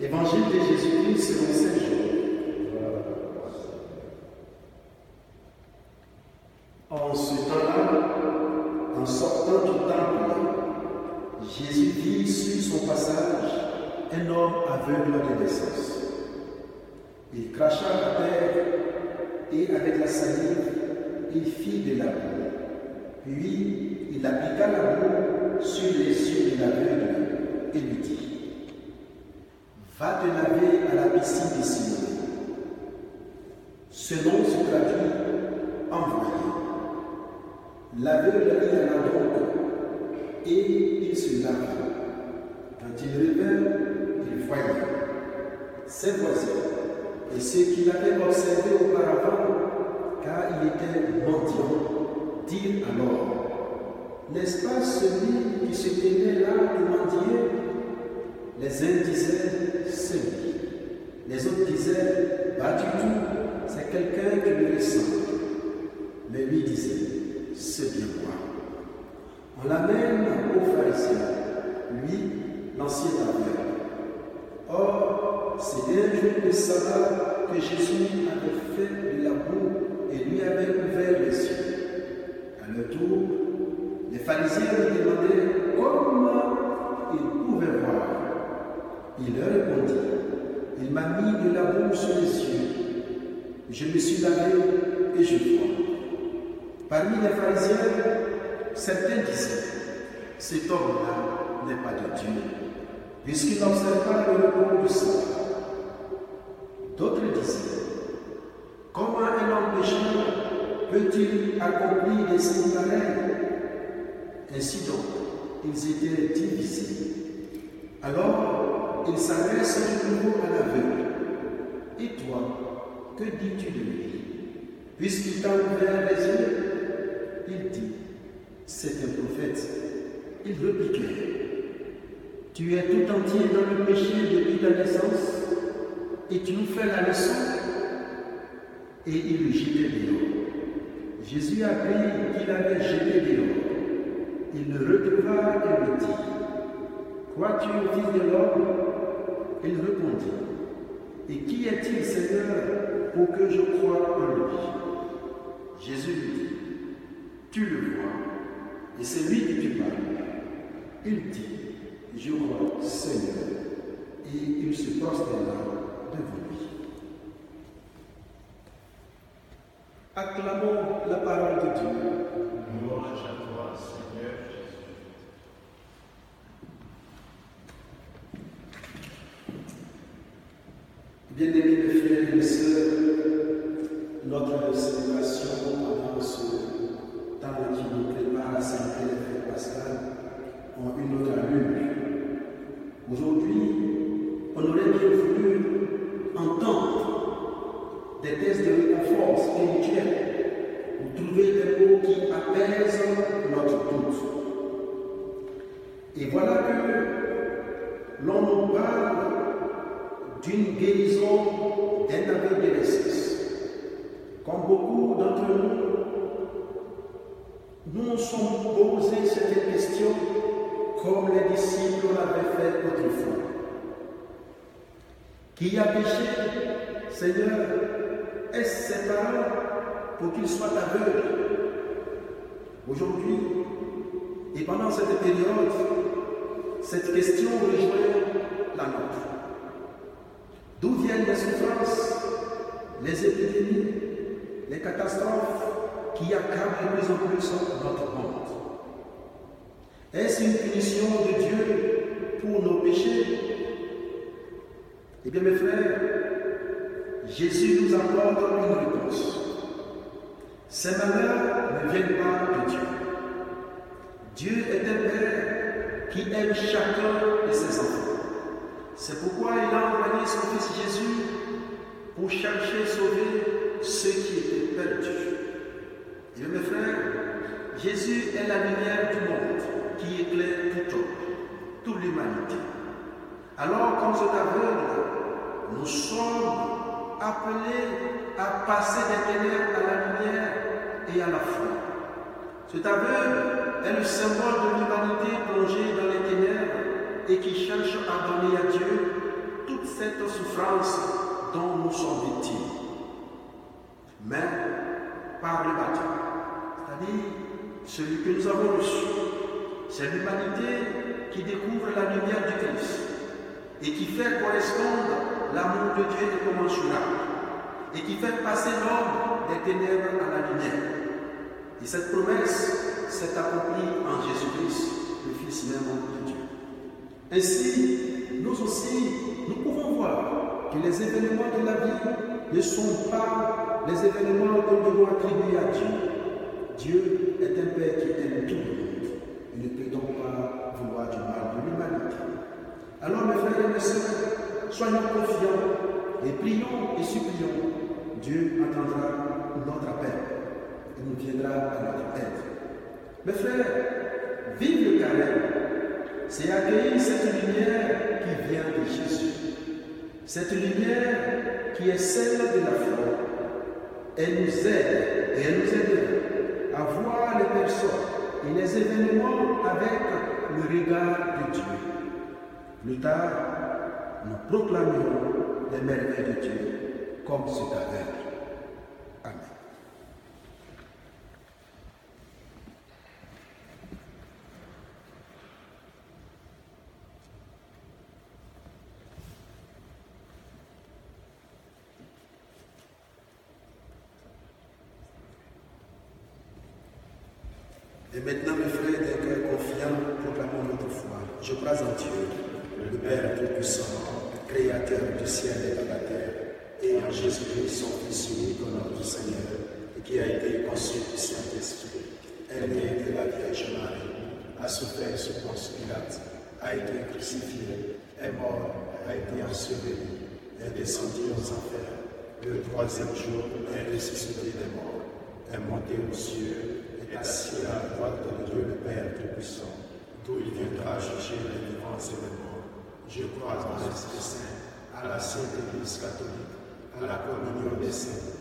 Évangile de Jésus-Christ selon Saint Jean. En ce temps-là, en sortant du temple, Jésus vit sur son passage un homme aveugle de naissance. Il cracha à terre et avec la salive, il fit de la. Puis il appliqua la boue sur les yeux de l'aveugle et lui dit Va te laver à la piscine de Siloé. Ce nom se traduit envoyé. Y alla donc et il se lava. Quand il revint, il voyait ses voisins et ceux qui l'avaient observé auparavant, car il était mendiant, dirent alors N'est-ce pas celui qui se tenait là de mendier? Les uns disaient Lui. Les autres disaient Pas du tout, c'est quelqu'un qui le ressemble. Mais lui disait C'est bien moi. On l'amène au pharisien, lui, l'ancien aveugle. Or, c'était un jour de sabbat que Jésus avait fait de la et lui avait ouvert les yeux. À leur tour, les pharisiens lui demandaient comment. Il leur répondit, il m'a mis de la sur les yeux. Je me suis lavé et je vois. Parmi les pharisiens, certains disaient, cet homme-là n'est pas de Dieu puisqu'il n'observe pas le repos du sabbat. D'autres disaient, comment un homme pécheur peut-il accomplir des signes Ainsi donc, ils étaient divisés. Alors, il s'adresse de nouveau à l'aveugle. Et toi, que dis-tu de lui? Puisqu'il t'a ouvert les yeux, il dit, c'est un prophète. Il répliquait, tu es tout entier dans le péché depuis ta naissance et tu nous fais la leçon. Et il le jetait dehors. Jésus apprit qu'il avait jeté dehors. Il le retrouva et lui dit Crois-tu au Fils de l'homme? Il répondit Et qui est-il, Seigneur, pour que je croie en lui? Jésus lui dit Tu le vois, et c'est lui qui te parle. Il dit je vois Seigneur, et il se là devant lui. Acclamons la parole de Dieu. Louange à toi, Seigneur Jésus. Bien-aimés mes frères et mes sœurs, notre célébration pendant ce temps qui nous prépare à saint Pierre Pascal ont une autre allure. Aujourd'hui, on aurait bien voulu entendre des tests de réconfort spirituel pour trouver des mots qui apaisent notre doute. Et voilà que l'on nous parle d'une guérison d'un aveugle de naissance. Comme beaucoup d'entre nous, nous nous sommes posé cette question comme les disciples l'avaient fait autrefois. Qui a péché, Seigneur, est-ce ses parents pour qu'ils soient aveugles Aujourd'hui, et pendant cette période, cette question rejoint la nôtre. Viennent les souffrances, les épidémies, les catastrophes qui accablent de plus en plus notre monde est-ce une punition de Dieu pour nos péchés? Eh bien mes frères, Jésus nous apporte une réponse. Ces malheurs ne viennent pas de Dieu. Dieu est un Père qui aime chacun de ses enfants. C'est pourquoi il a envoyé son Fils Jésus pour chercher et sauver ceux qui étaient perdus. Et mes frères, Jésus est la lumière du monde qui éclaire tout homme, toute l'humanité. Alors, comme cet aveugle, nous sommes appelés à passer des ténèbres à la lumière et à la foi. Cet aveugle est le symbole de l'humanité plongée dans les ténèbres et qui cherche à donner à Dieu toute cette souffrance dont nous sommes victimes, mais par le baptême, c'est-à-dire celui que nous avons reçu. C'est l'humanité qui découvre la lumière du Christ et qui fait correspondre l'amour de Dieu incommensurable et qui fait passer l'homme des ténèbres à la lumière. Et cette promesse s'est accomplie en Jésus-Christ, le Fils même de Dieu. Ainsi, nous aussi, nous pouvons voir que les événements de la vie ne sont pas les événements que nous devons attribuer à Dieu. Dieu est un Père qui aime tout le monde. Il ne peut donc pas vouloir du mal de l'humanité. Alors, mes frères et mes sœurs, soyons confiants et prions et supplions. Dieu entendra notre appel et nous viendra à notre aide. Mes frères, vive le carême, c'est accueillir cette lumière qui vient de Jésus. Cette lumière qui est celle de la foi. Elle nous aide et elle nous aide à voir les personnes et les événements avec le regard de Dieu. Plus tard, nous proclamerons les merveilles de Dieu comme c'est avec. Et maintenant, mes frères, des cœurs confiants, proclamons notre foi. Je crois en Dieu, le Père Tout-Puissant, Créateur du ciel et de la terre, et en Jésus-Christ, son Fils unique, notre Seigneur, qui a été conçu du Saint-Esprit, est né de la Vierge Marie, a souffert sous Ponce Pilate, a été crucifié, est mort, a été enseveli, est descendu aux enfers. Le troisième jour est ressuscité des morts, est monté aux cieux, est assis à la droite de Dieu le Père Tout-Puissant, d'où il viendra juger les vivants et les morts. Je crois en l'Esprit Saint, à la Sainte Église catholique, à la communion des saints